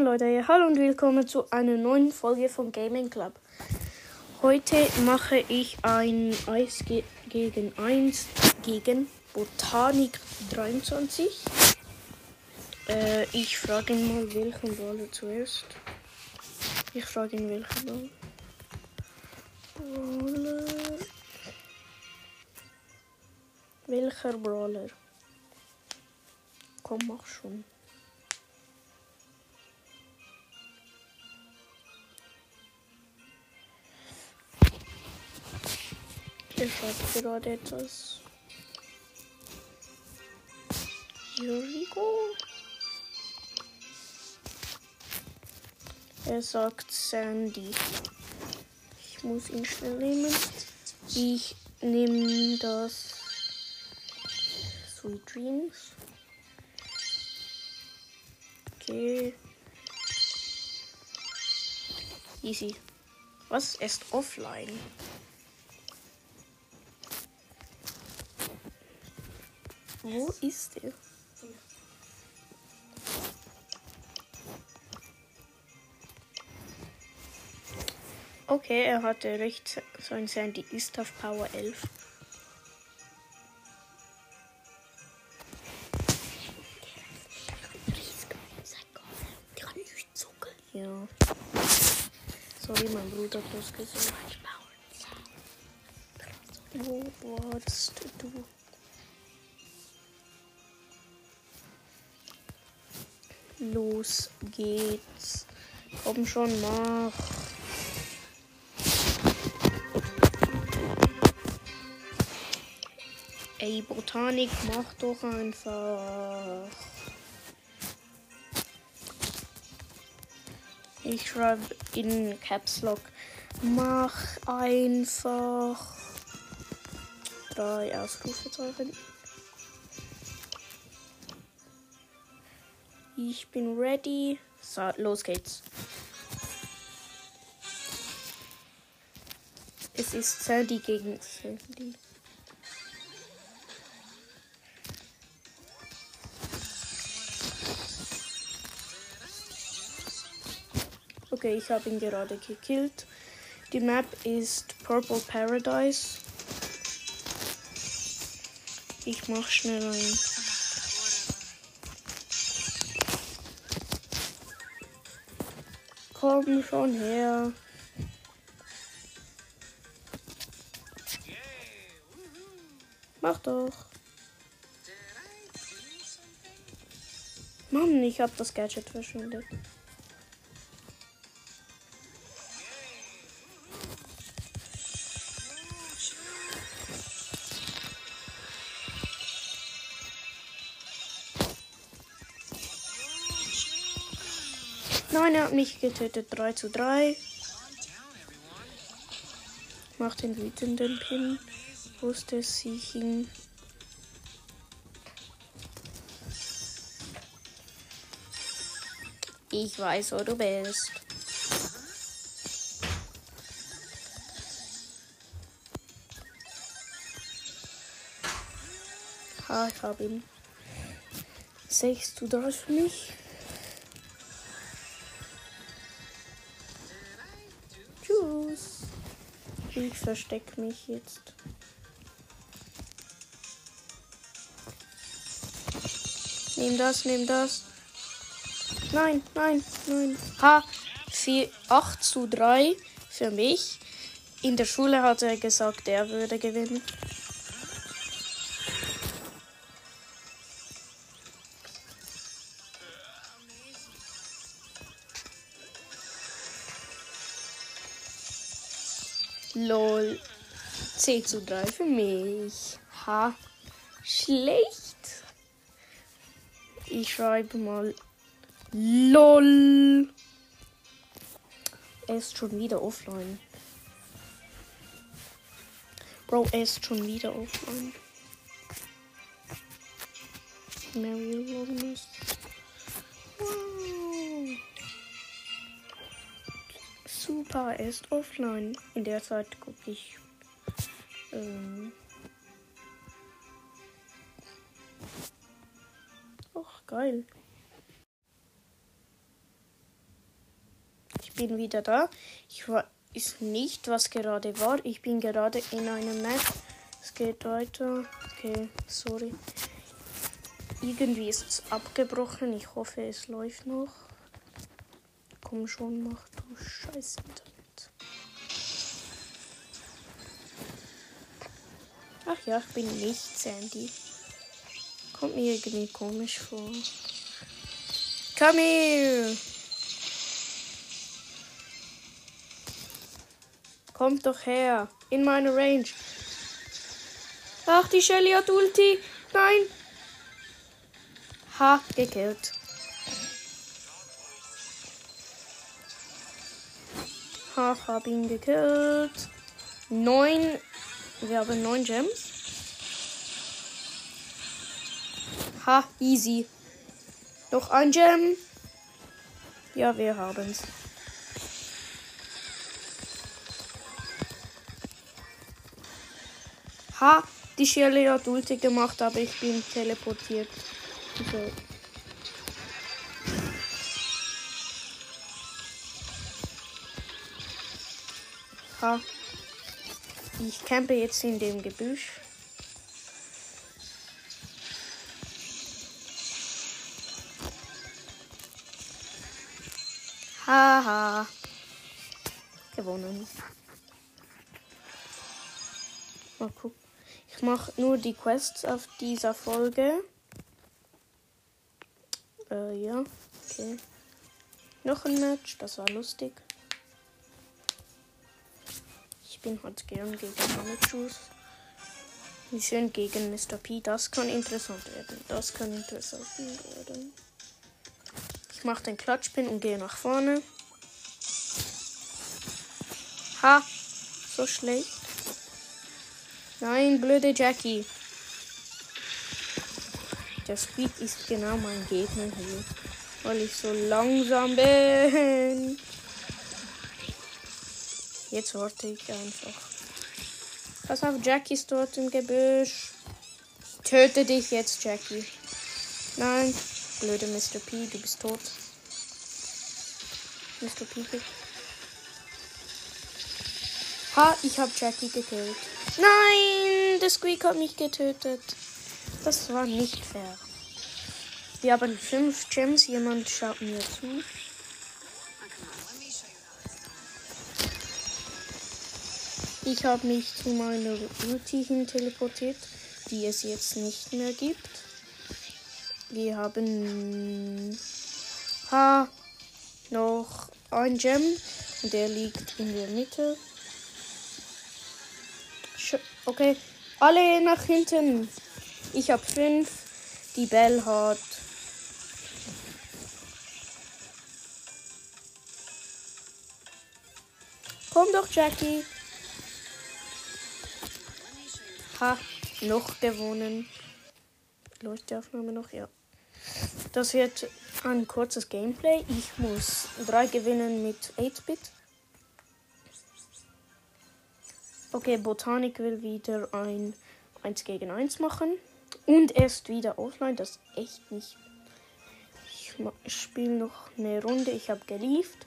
Moin Leute, hallo und willkommen zu einer neuen Folge vom Gaming Club. Heute mache ich ein Eis ge gegen 1 gegen Botanik 23. Äh, ich frage ihn mal, welchen Brawler zuerst. Ich frage ihn, welchen Brawler. Brawler. Welcher Brawler? Komm, mach schon. Ich schreibe gerade etwas. Here. Er sagt Sandy. Ich muss ihn schnell nehmen. Ich nehme das Sweet Dreams. Okay. Easy. Was ist offline? Wo ist er? Okay, er hatte recht. Sein Sandy ist auf Power 11. Ja. Sorry, mein Bruder hat das gesagt. Wo warst du? Los geht's. Komm schon, mach. Ey, Botanik, mach doch einfach. Ich schreibe in Caps Lock. Mach einfach. Drei Ausrufezeichen. Ich bin ready. So, los geht's. Es ist Sandy gegen Sandy. Okay, ich habe ihn gerade gekillt. Die Map ist Purple Paradise. Ich mach schnell ein. Komm schon her. Mach doch. Mann, ich hab das Gadget verschwindet. Nein, er hat mich getötet. 3 zu 3. Mach den wütenden Pin. Wusste sich ihn. Ich weiß, wo du bist. Ha, ich hab ihn. 6 zu 3 für mich. Ich versteck mich jetzt. Nehm das, nehm das. Nein, nein, nein. Ha, 4, 8 zu 3 für mich. In der Schule hat er gesagt, er würde gewinnen. Lol. 10 zu 3 für mich. Ha. Schlecht. Ich schreibe mal LOL. Er ist schon wieder offline. Bro, er ist schon wieder offline. Mary Lones. Er ist offline. In der Zeit gucke ich. Ähm, Och, geil. bin wieder da. Ich weiß nicht, was gerade war. Ich bin gerade in einem Map. Es geht weiter. Okay, sorry. Irgendwie ist es abgebrochen. Ich hoffe, es läuft noch. Komm schon, mach du Scheiß Internet. Ach ja, ich bin nicht Sandy. Kommt mir irgendwie komisch vor. Komm her! Kommt doch her. In meine Range. Ach, die Shelly hat Ulti. Nein. Ha, gekillt. Ha, hab ihn gekillt. Neun. Wir haben neun Gems. Ha, easy. Noch ein Gem. Ja, wir haben's. Ha, die Shelly hat Ulti gemacht, aber ich bin teleportiert. So. Ha. Ich campe jetzt in dem Gebüsch. Haha. Gewonnen. Mal gucken. Ich mache nur die Quests auf dieser Folge. Äh, ja. Okay. Noch ein Match, das war lustig. Ich bin halt gern gegen. Wir sind gegen Mr. P. Das kann interessant werden. Das kann interessant werden. Ich mache den Klatschpin und gehe nach vorne. Ha! So schlecht. Nein, blöde Jackie. Der Speed ist genau mein Gegner hier. Weil ich so langsam bin. Jetzt warte ich einfach. Pass auf, Jackie ist dort im Gebüsch. töte dich jetzt, Jackie. Nein, blöde Mr. P, du bist tot. Mr. P. Ha, ich hab Jackie gekillt. Nein, der Squeak hat mich getötet. Das war nicht fair. Wir haben fünf Gems. Jemand schaut mir zu. Ich habe mich zu meiner Ulti hin teleportiert, die es jetzt nicht mehr gibt. Wir haben ha noch ein Gem und der liegt in der Mitte. Okay, alle nach hinten. Ich habe fünf. Die Bell hat. Komm doch, Jackie. Ha, noch gewonnen. Läuft die Aufnahme noch? Ja. Das wird ein kurzes Gameplay. Ich muss drei gewinnen mit 8-Bit. Okay, Botanik will wieder ein 1 gegen 1 machen. Und er ist wieder offline. Das ist echt nicht. Ich spiele noch eine Runde. Ich habe gelieft.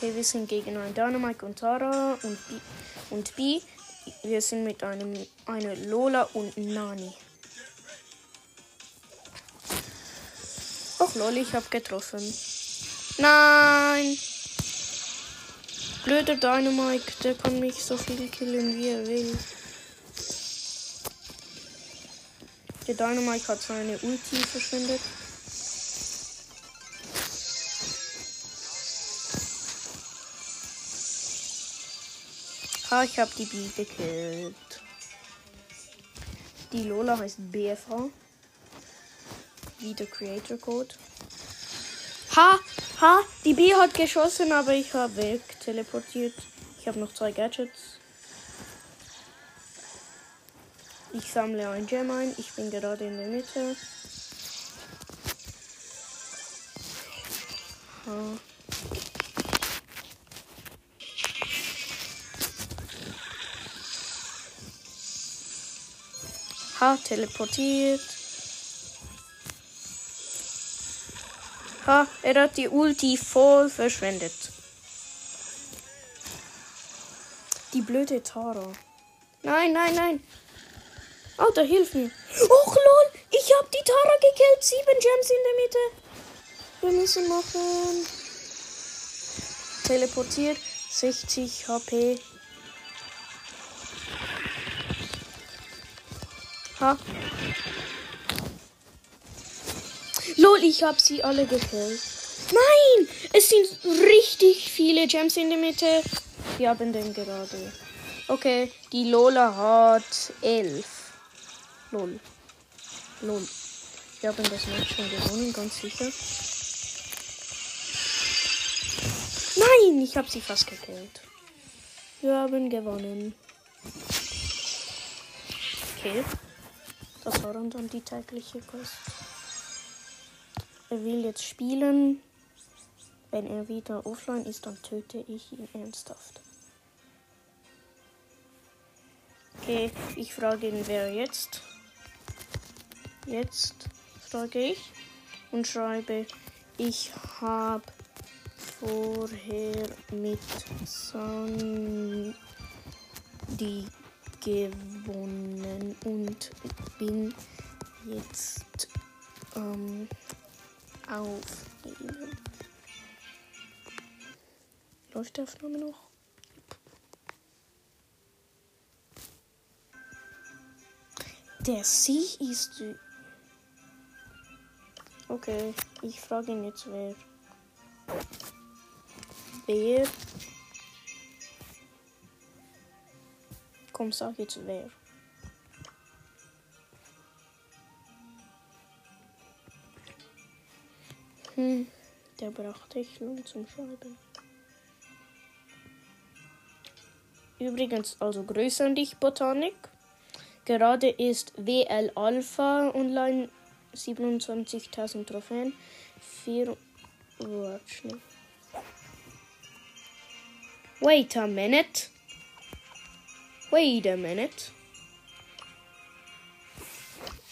Okay, wir sind gegen ein Dynamite und Tara und B. Und B. Wir sind mit einem eine Lola und Nani. Och lol, ich habe getroffen. Nein! Blöder Dynamite, der kann mich so viel killen, wie er will. Der Dynamite hat seine Ulti verschwendet. Ah, ich habe die B gekillt. Die Lola heißt BFA. Wie der Creator Code. Ha! Ha! Die B hat geschossen, aber ich habe weg teleportiert. Ich habe noch zwei Gadgets. Ich sammle ein Gem ein. Ich bin gerade in der Mitte. Ha. Ha, teleportiert. Ha, er hat die Ulti voll verschwendet. Die blöde Tara. Nein, nein, nein. Alter, hilf mir. Och, lol. Ich hab die Tara gekillt. Sieben Gems in der Mitte. Wir müssen machen. Teleportiert. 60 HP. Ha. Lol, ich hab sie alle gekillt. Nein! Es sind richtig viele Gems in der Mitte. Wir haben den gerade. Okay, die Lola hat 11. Lol. Lol. Wir haben das Match schon gewonnen, ganz sicher. Nein, ich habe sie fast gekillt. Wir haben gewonnen. Okay. War dann die tägliche Kost. Er will jetzt spielen. Wenn er wieder offline ist, dann töte ich ihn ernsthaft. Okay, ich frage ihn, wer jetzt. Jetzt frage ich und schreibe, ich habe vorher mit Sandy gewonnen und bin jetzt ähm. Läuft die Aufnahme noch? Der Sie ist. Okay, ich frage ihn jetzt wer. Wer? Komm, sag jetzt wer. Hm, der braucht echt lang zum Schreiben. Übrigens, also Grüße an dich, Botanik. Gerade ist WL Alpha online 27.000 Trophäen. 4. Warte schnell. Wait a minute. Wait a minute.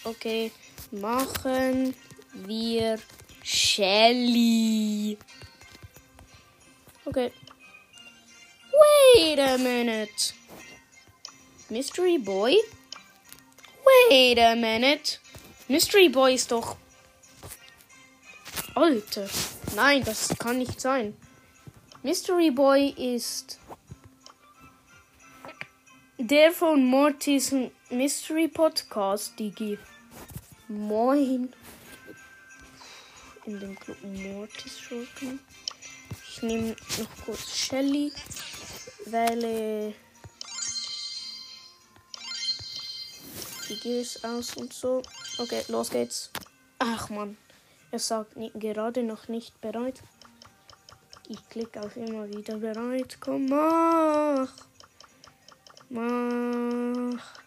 Okay, machen wir Shelly. Okay. Wait a minute. Mystery Boy? Wait a minute. Mystery Boy ist doch. Alter. Nein, das kann nicht sein. Mystery Boy ist. Der von Mortis Mystery Podcast, Digi. Moin. In dem Club Mortis Schurken. Ich nehme noch kurz Shelly, wähle Figures aus und so. Okay, los geht's. Ach man, er sagt nie, gerade noch nicht bereit. Ich klicke auf immer wieder bereit. Komm, mach. Mach.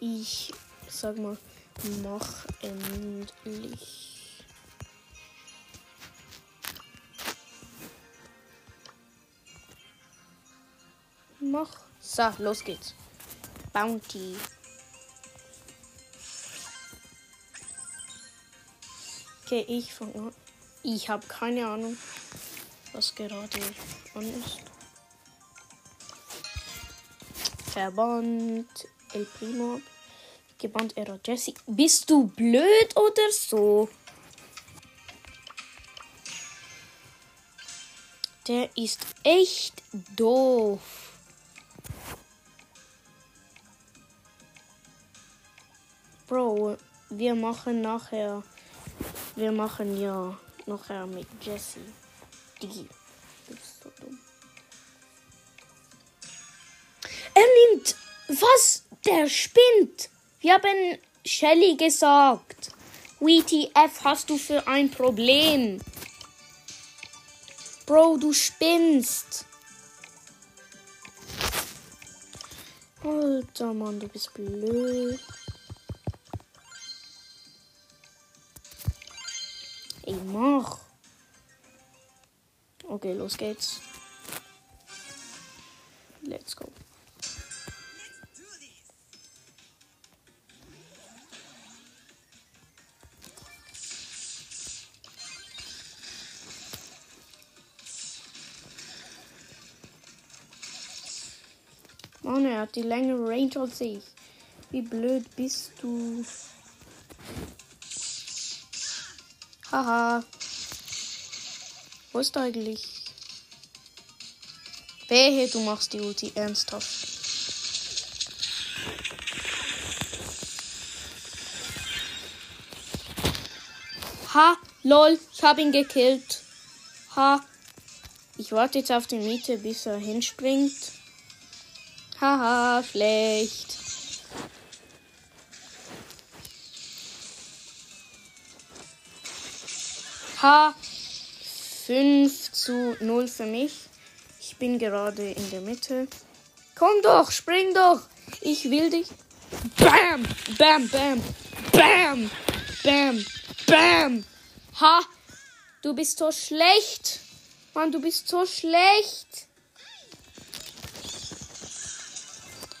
Ich sag mal, mach endlich. Mach. So, los geht's. Bounty. Okay, ich fange an. Ich habe keine Ahnung, was gerade an ist. Verband El Primo. Gebannt Era Jesse. Bist du blöd oder so? Der ist echt doof. Bro, wir machen nachher. Wir machen ja nachher mit Jesse. Die. Du bist so dumm. Er nimmt. Was? Der spinnt. Wir haben Shelly gesagt. WTF hast du für ein Problem? Bro, du spinnst. Alter Mann, du bist blöd. Ey, mach. Okay, los geht's. Let's go. Mann, er hat die lange Range als ich. Wie blöd bist du? Haha. Wo ist er eigentlich? Wehe, du machst die Ulti ernsthaft. Ha, lol, ich hab ihn gekillt. Ha. Ich warte jetzt auf die Miete, bis er hinspringt. Haha, schlecht. Ha. 5 zu 0 für mich. Ich bin gerade in der Mitte. Komm doch, spring doch. Ich will dich. Bam, bam, bam, bam, bam, bam. Ha, du bist so schlecht. Mann, du bist so schlecht.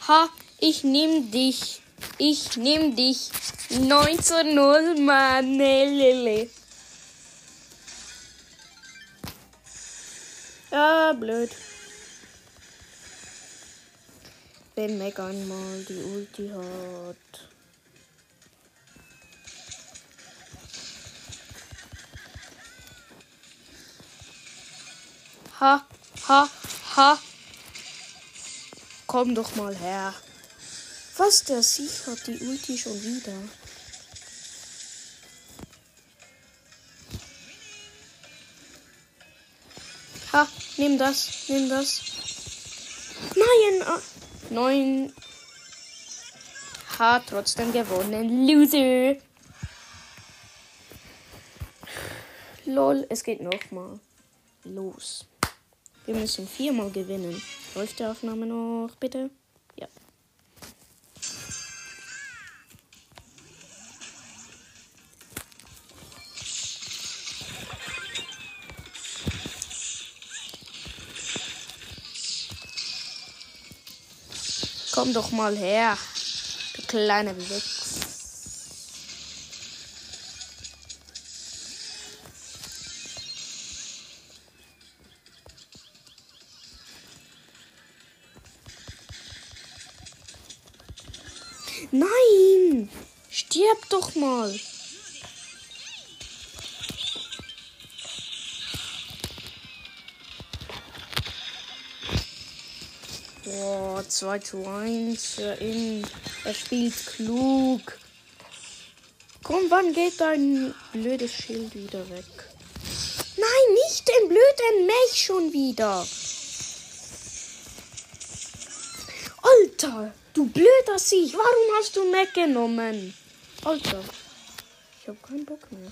Ha, ich nehm dich. Ich nehm dich. 9 zu 0, Mann. Lele. Ja, blöd. Wenn Megan mal die Ulti hat. Ha, ha, ha. Komm doch mal her. Was, der Sieg hat die Ulti schon wieder. Ha, nimm das, nimm das. Nein, ah, neun. Hat trotzdem gewonnen. Loser. Lol, es geht nochmal. Los. Wir müssen viermal gewinnen. Läuft die Aufnahme noch, bitte? Komm doch mal her, du kleine Wichs. Nein! Stirb doch mal! Boah, 2 zu 1 für ihn. Er spielt klug. Komm, wann geht dein blödes Schild wieder weg? Nein, nicht den blöden Mech schon wieder. Alter, du blöder Sieg. Warum hast du Mech genommen? Alter, ich hab keinen Bock mehr.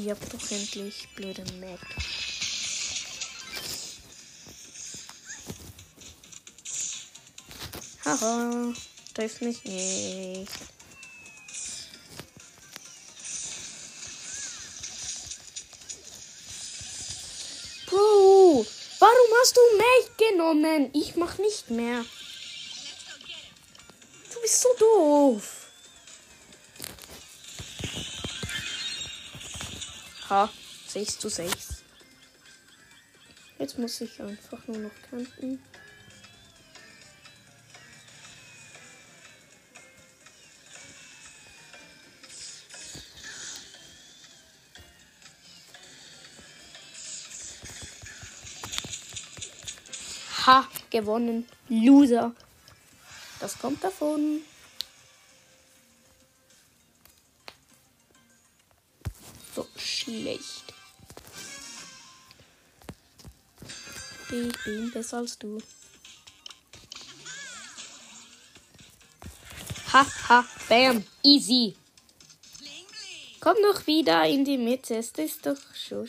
Stirb doch endlich, blöde Mac. Haha, treff mich nicht. Bro, warum hast du mich genommen? Ich mach nicht mehr. Du bist so doof. Ha, 6 zu 6. Jetzt muss ich einfach nur noch kämpfen. Ha, gewonnen. Loser. Das kommt davon. Schlecht. Ich bin besser als du. Ha, ha, bam, easy. Komm doch wieder in die Mitte, es ist doch schon.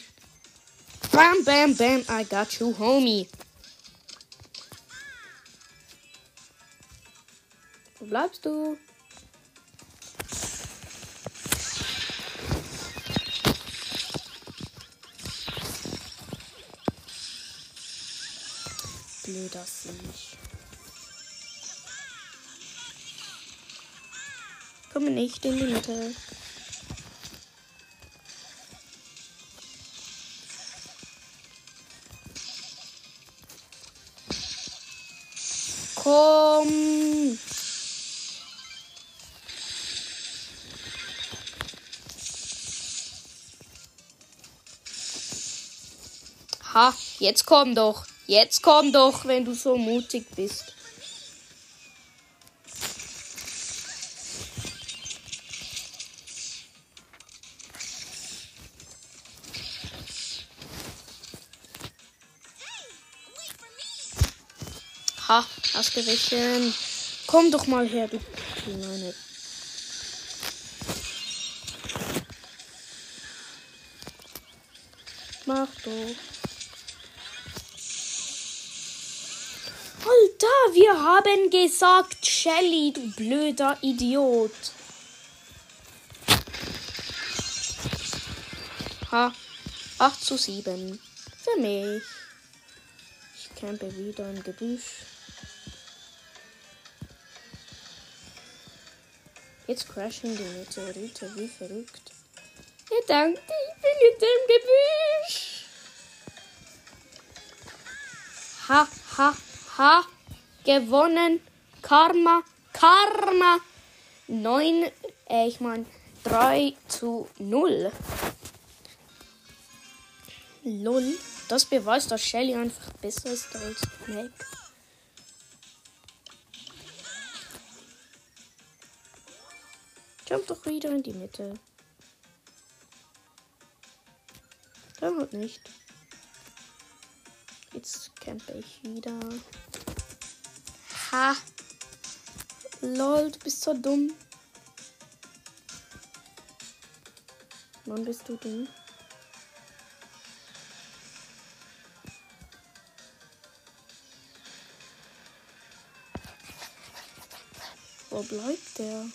Bam, bam, bam, I got you, homie. Wo bleibst du? Das nicht. Komme nicht in die Mitte. Komm. Ha, jetzt komm doch. Jetzt komm doch, wenn du so mutig bist. Ha, ausgewichen. Komm doch mal her, du kleine. Mach doch. Alter, wir haben gesagt, Shelly, du blöder Idiot. Ha, 8 zu 7. Für mich. Ich campe wieder im Gebüsch. Jetzt crashen die Meteorite wie verrückt. Ja, danke, ich bin jetzt im Gebüsch. Ha, ha, ha. Gewonnen. Karma, Karma. 9, äh, ich meine 3 zu 0. Lol. Das beweist, dass Shelly einfach besser ist als Mac. Jump doch wieder in die Mitte. Dann halt nicht. Jetzt campe ich wieder. Ha. Lol, du bist so dumm. Wann bist du dumm? Wo bleibt der?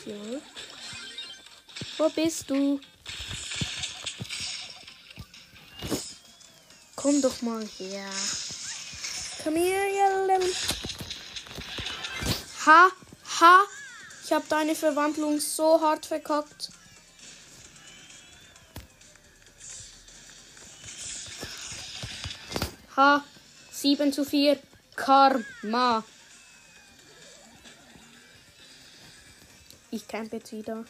Asozial. Wo bist du? Komm doch mal her. Komm her, Jellen. Ha, ha. Ich habe deine Verwandlung so hart verkackt. Ha. 7 zu 4. Karma. Ich camp jetzt wieder.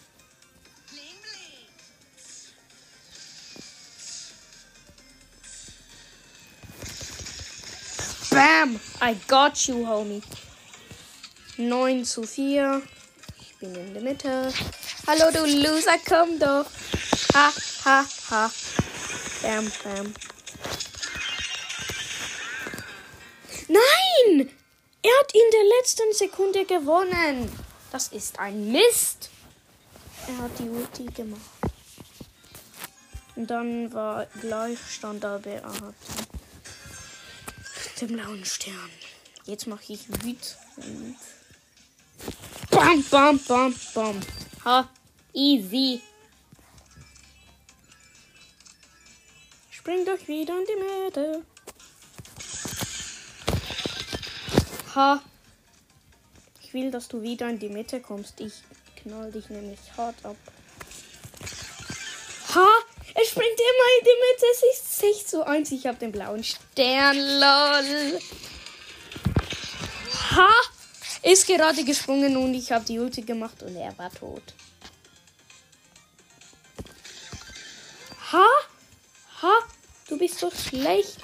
Bam! I got you, homie. 9 zu 4. Ich bin in der Mitte. Hallo, du Loser, komm doch. Ha, ha, ha. Bam, bam. Nein! Er hat in der letzten Sekunde gewonnen. Das ist ein Mist. Er hat die Ulti gemacht. Und dann war Gleichstand, aber er hat den blauen Stern. Jetzt mache ich wütend. Bam, bam, bam, bam. Ha, easy. Spring doch wieder in die Mitte. Ha. Will, dass du wieder in die Mitte kommst. Ich knall dich nämlich hart ab. Ha! Er springt immer in die Mitte. Es ist 6 zu 1. Ich habe den blauen Stern. Lol. Ha! Ist gerade gesprungen und ich habe die Ulti gemacht und er war tot. Ha! Ha! Du bist so schlecht.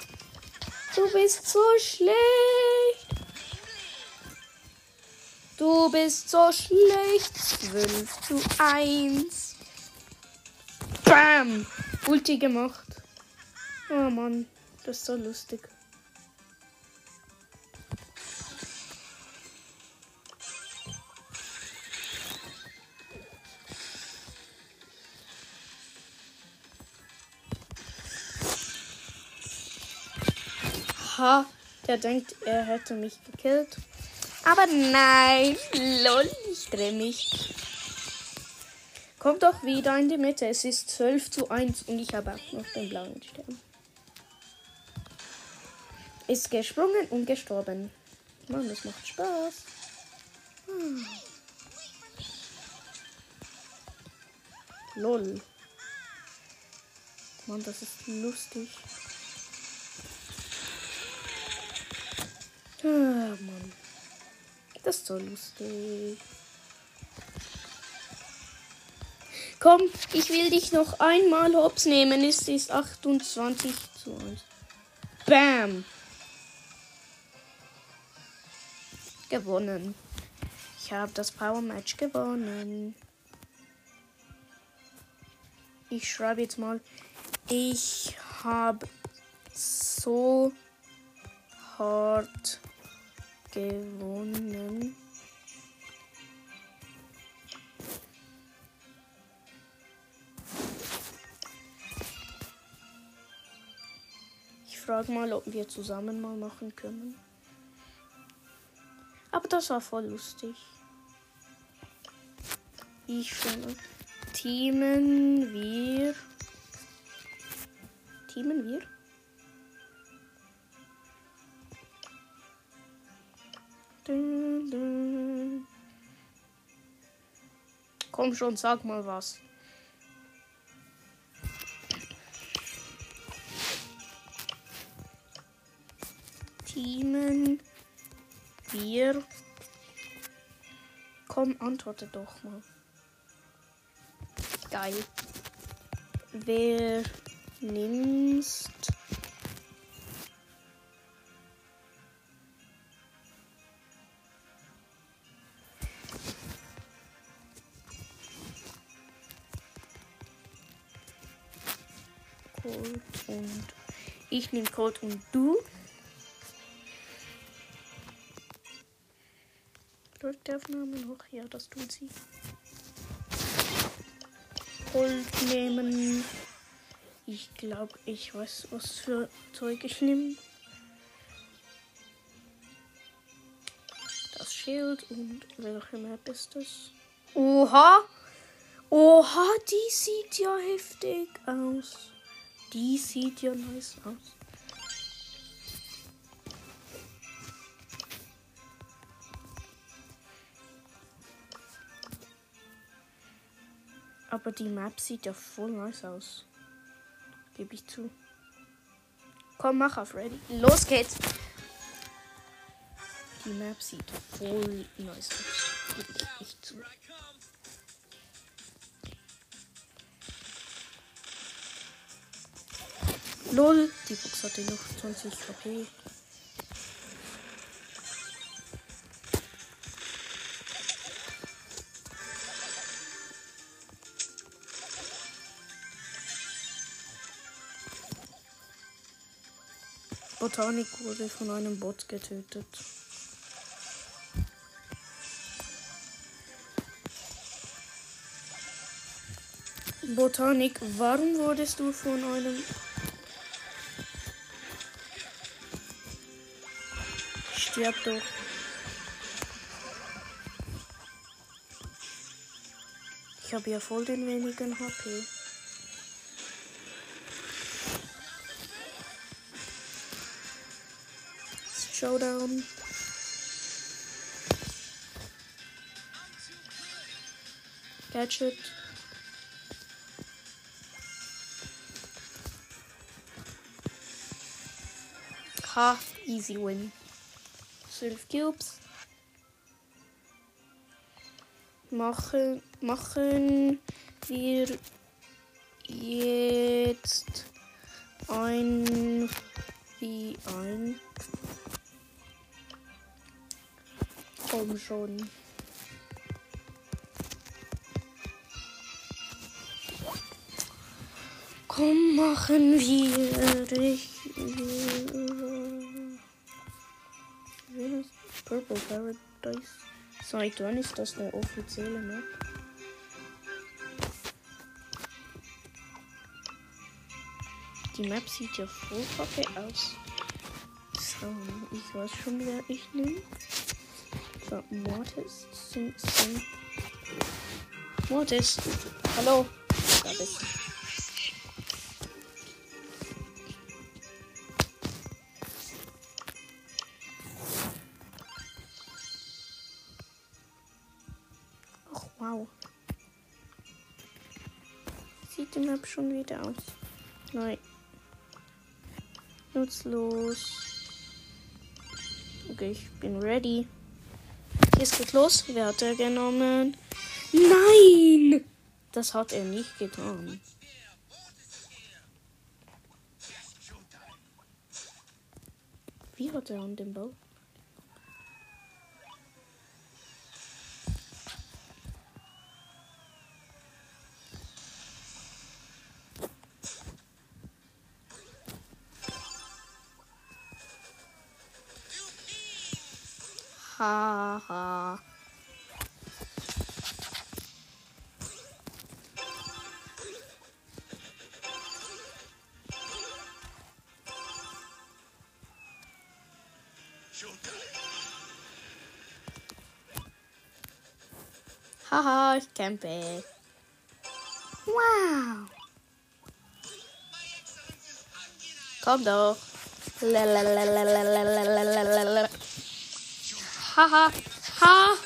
Du bist so schlecht. Du bist so schlecht. 12 zu 1. Bam! Ulti gemacht. Oh Mann, das ist so lustig. Ha, Der denkt, er hätte mich gekillt. Aber nein, lol, ich drehe mich. Kommt doch wieder in die Mitte. Es ist 12 zu 1 und ich habe auch noch den blauen Stern. Ist gesprungen und gestorben. Mann, das macht Spaß. Hm. Lol. Mann, das ist lustig. Ah, Mann. Das ist so lustig. Komm, ich will dich noch einmal hops nehmen. Es ist 28 zu 1. Bam. Gewonnen. Ich habe das Power Match gewonnen. Ich schreibe jetzt mal. Ich habe so hart gewonnen. Ich frage mal, ob wir zusammen mal machen können. Aber das war voll lustig. Ich finde. Teamen wir. Teamen wir? Komm schon, sag mal was. Teamen wir. Komm, antworte doch mal. Geil. Wer nimmst ich nehme Cold und du. Läuft die Aufnahme noch? Ja, das tut sie. Cold nehmen. Ich glaube, ich weiß, was für Zeug ich nehme. Das Schild und welche Map ist das? Oha! Oha, die sieht ja heftig aus. Die sieht ja nice aus. Aber die Map sieht ja voll nice aus. Gebe ich zu. Komm, mach auf Ready. Los geht's. Die Map sieht voll nice aus. Gebe ich zu. Lol, die Box hatte noch 20 HP. Botanik wurde von einem Bot getötet. Botanik, warum wurdest du von einem Stirb doch. Ich habe ja voll den wenigen HP. Showdown. Gadget. Ha, easy win. 12 Cubes. Machen, machen wir jetzt ein wie ein. Komm schon. Komm, machen wir. Ich, Paradise. Wann ist das eine offizielle Map? Die Map sieht ja voll kacke aus. Ähm, ich weiß schon, wer ich nehme. So, Mortis. Sing, sing. Mortis. Hallo. Da bist du. Map schon wieder aus. Nein. Nutzlos. Okay, ich bin ready. Jetzt geht los. Wer hat er genommen? Nein! Das hat er nicht getan. Wie hat er an dem Ball? Ha ha. Haha, ich campe. Wow. Komm doch. Lalalalalalalalalala. Haha. Ha.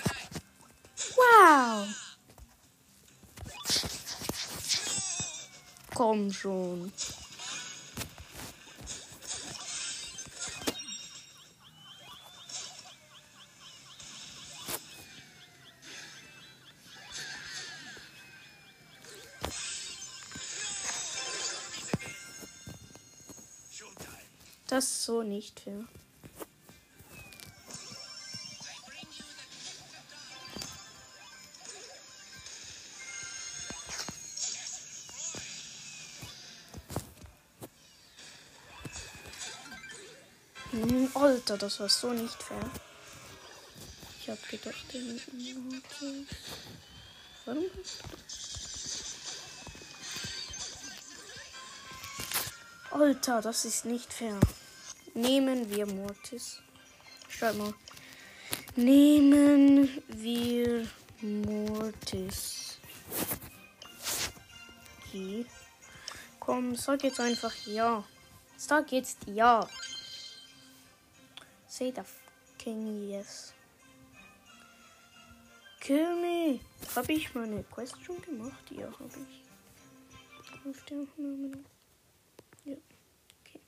Wow. Komm schon. Das ist so nicht fair. Alter, das war so nicht fair. Ich hab gedacht, Mortis. Warum? Alter, das ist nicht fair. Nehmen wir Mortis. Schreib mal. Nehmen wir Mortis. Okay. Komm, sag jetzt einfach ja. Sag jetzt ja. Say the fucking yes. Kill me. Hab ich meine Quest schon gemacht? Ja, hab ich. Auf der Aufnahme. Ja. Okay.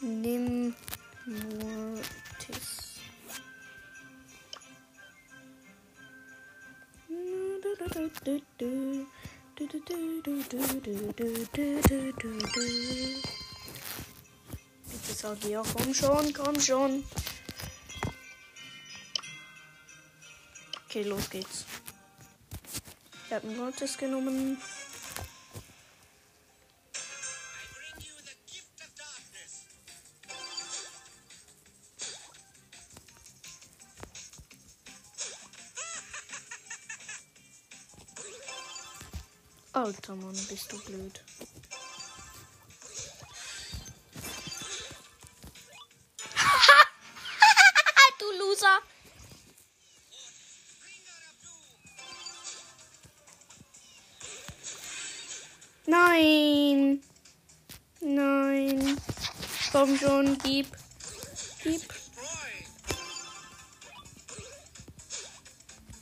Nimm Mortis. Sag ja, komm schon, komm schon. Okay, los geht's. Ich habe einen Mortis genommen. Alter Mann, bist du blöd. Komm schon, gib. Gib.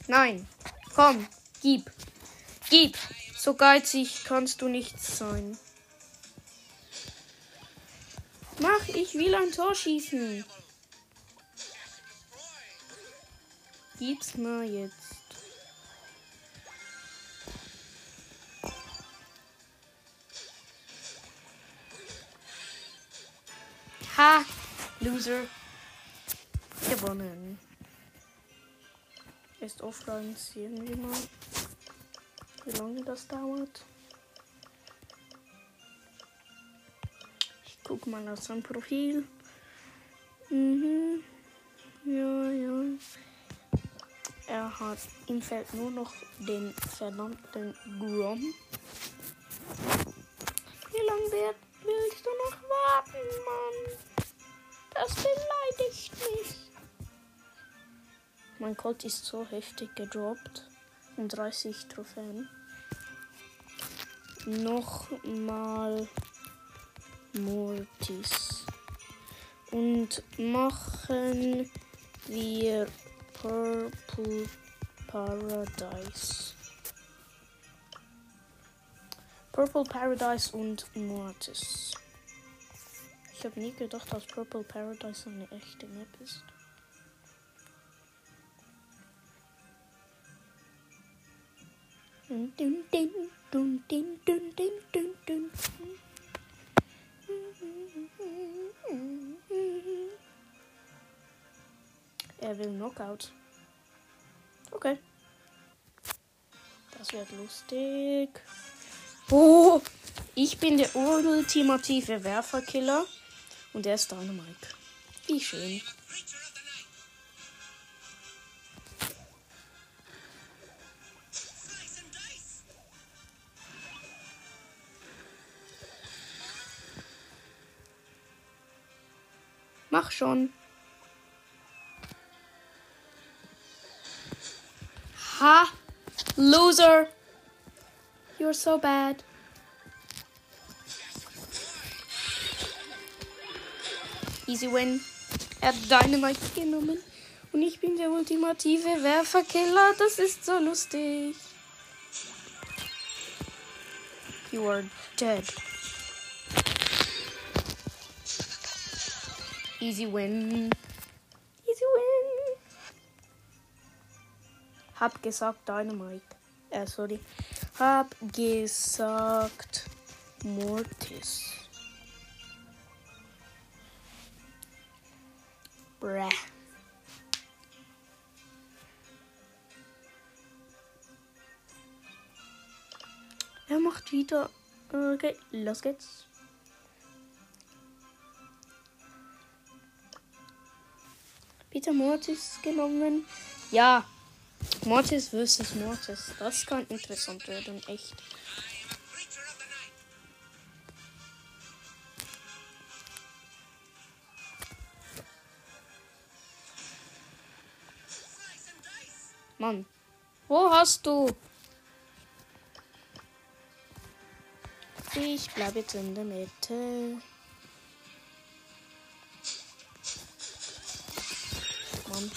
Nein. Komm, gib. Gib. So geizig kannst du nicht sein. Mach, ich will ein Tor schießen. Gib's mal jetzt. Loser. Gewonnen. Ist offline irgendwie mal. Wie lange das dauert. Ich guck mal auf sein Profil. Mhm. Ja, ja. Er hat, ihm fällt nur noch den verdammten Grom. Wie lang wird, Willst du noch warten, Mann? Das beleidigt mich. Mein Colt ist so heftig gedroppt. Und 30 Trophäen. Nochmal Mortis. Und machen wir Purple Paradise. Purple Paradise und Mortis. Ich habe nie gedacht, dass Purple Paradise eine echte Map ist. Hm? Dun, dun, dun, dun, dun, dun, dun, dun. Er will Knockout. Okay. Das wird lustig. Oh, ich bin der ultimative Werferkiller und er ist Dynamite. Wie schön. Mach schon. Ha! Loser! You're so bad. Easy win. Er hat Dynamite genommen. Und ich bin der ultimative Werferkiller. Das ist so lustig. You are dead. Easy win. Easy win. Hab gesagt Dynamite. Äh, sorry. Hab gesagt Mortis. Bruh. Er macht wieder. Okay, los geht's. Peter Mortis genommen. Ja, Mortis vs. Mortis. Das kann interessant werden, echt. Mann, wo hast du? Ich bleibe jetzt in der Mitte. Mann.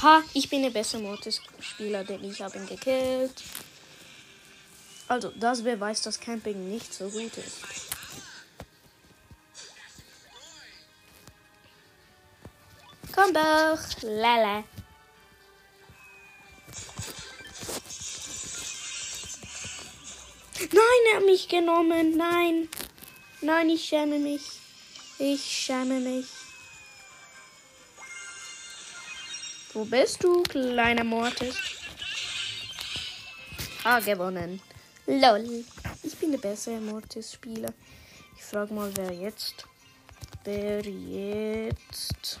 Ha, ich bin der beste Mortis-Spieler, denn ich habe ihn gekillt. Also, das beweist, dass Camping nicht so gut ist. Komm doch, lala. Er mich genommen. Nein. Nein, ich schäme mich. Ich schäme mich. Wo bist du, kleiner Mortis? Ah, gewonnen. Lol. Ich bin der bessere Mortis-Spieler. Ich frage mal, wer jetzt. Wer jetzt.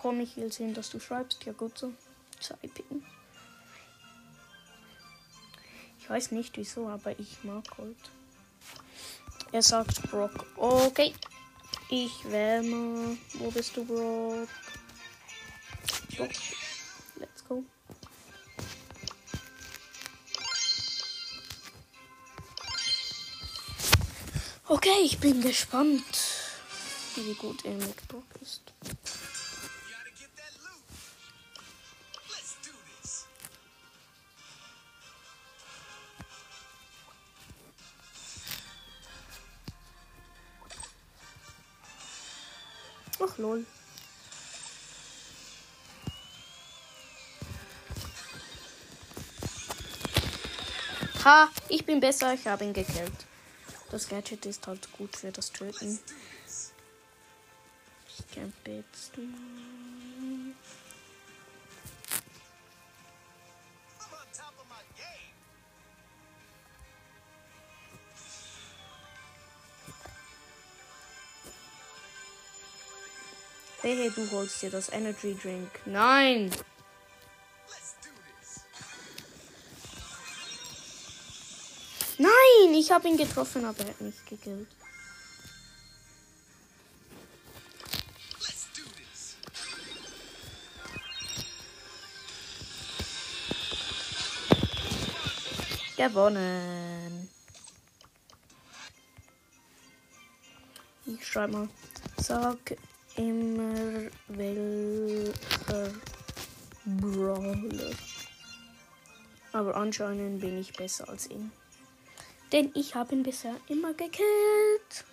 Komm, ich will sehen, dass du schreibst. Ja, gut so. Typing. Ich weiß nicht wieso, aber ich mag Gold. Er sagt Brock. Okay. Ich mal. Wo bist du, Brock? Brock. Let's go. Okay, ich bin gespannt, wie gut er mit Brock ist. Ach lol. Ha, ich bin besser, ich habe ihn gekillt. Das Gadget ist halt gut für das Töten. Ich campe jetzt mal. Wehe, du holst dir das Energy Drink. Nein! Nein! Ich habe ihn getroffen, aber er hat mich gekillt. Gewonnen. Ich schreibe mal. Sag immer welcher Brawler. Aber anscheinend bin ich besser als ihn. Denn ich habe ihn bisher immer gekillt.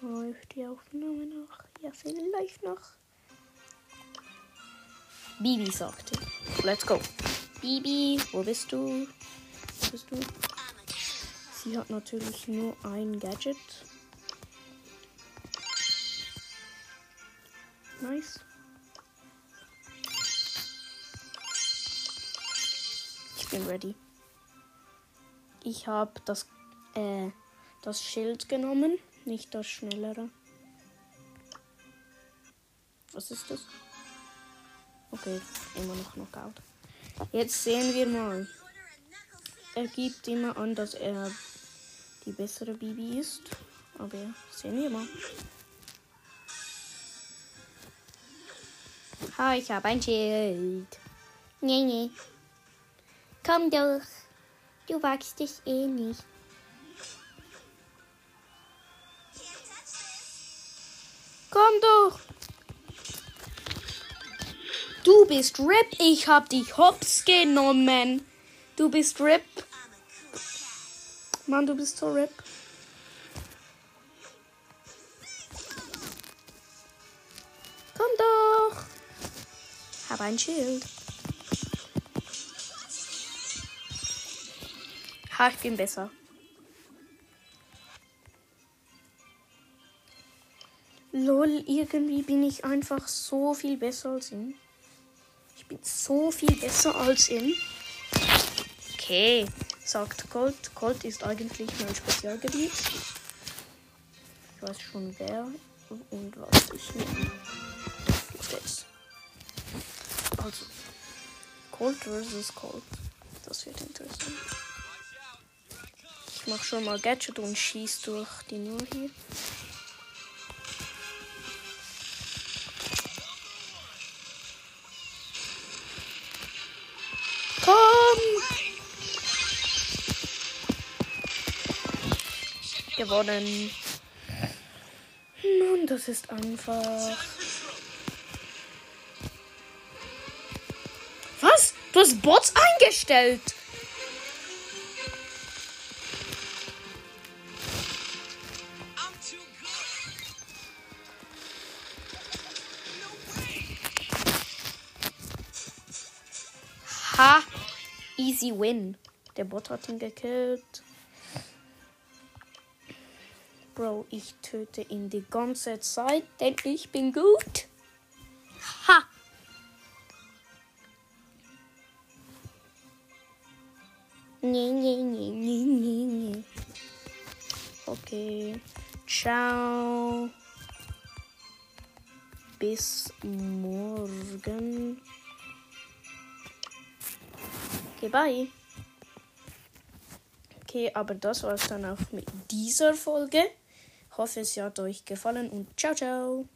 Läuft die Aufnahme noch? Ja, vielleicht noch. Bibi sagte. Let's go. Bibi, wo bist du? Wo bist du? Sie hat natürlich nur ein Gadget. Nice. Ich bin ready. Ich habe das, äh, das Schild genommen, nicht das schnellere. Was ist das? Okay, immer noch Knockout. Jetzt sehen wir mal. Er gibt immer an, dass er die bessere Bibi ist. Aber sehen wir mal. Ha, ich habe ein Schild. Nee, nee. Komm doch. Du wagst dich eh nicht. Komm doch. Du bist RIP. Ich hab dich hops genommen. Du bist RIP. Mann, du bist so RIP. Hab ein Schild. Ha, ich bin besser. Lol, irgendwie bin ich einfach so viel besser als ihn. Ich bin so viel besser als ihn. Okay, sagt Colt. Colt ist eigentlich mein Spezialgebiet. Ich weiß schon wer und was ich nehme. Los geht's. Also, Colt versus Colt. Das wird interessant. Ich mach schon mal Gadget und schieß durch die Nur hier. Komm! Gewonnen. Nun, das ist einfach. Hast Bots eingestellt. Ha! Easy win. Der Bot hat ihn gekillt. Bro, ich töte ihn die ganze Zeit, denn ich bin gut. Bis morgen. Okay, bye. Okay, aber das war es dann auch mit dieser Folge. Hoffe, es hat euch gefallen und ciao, ciao.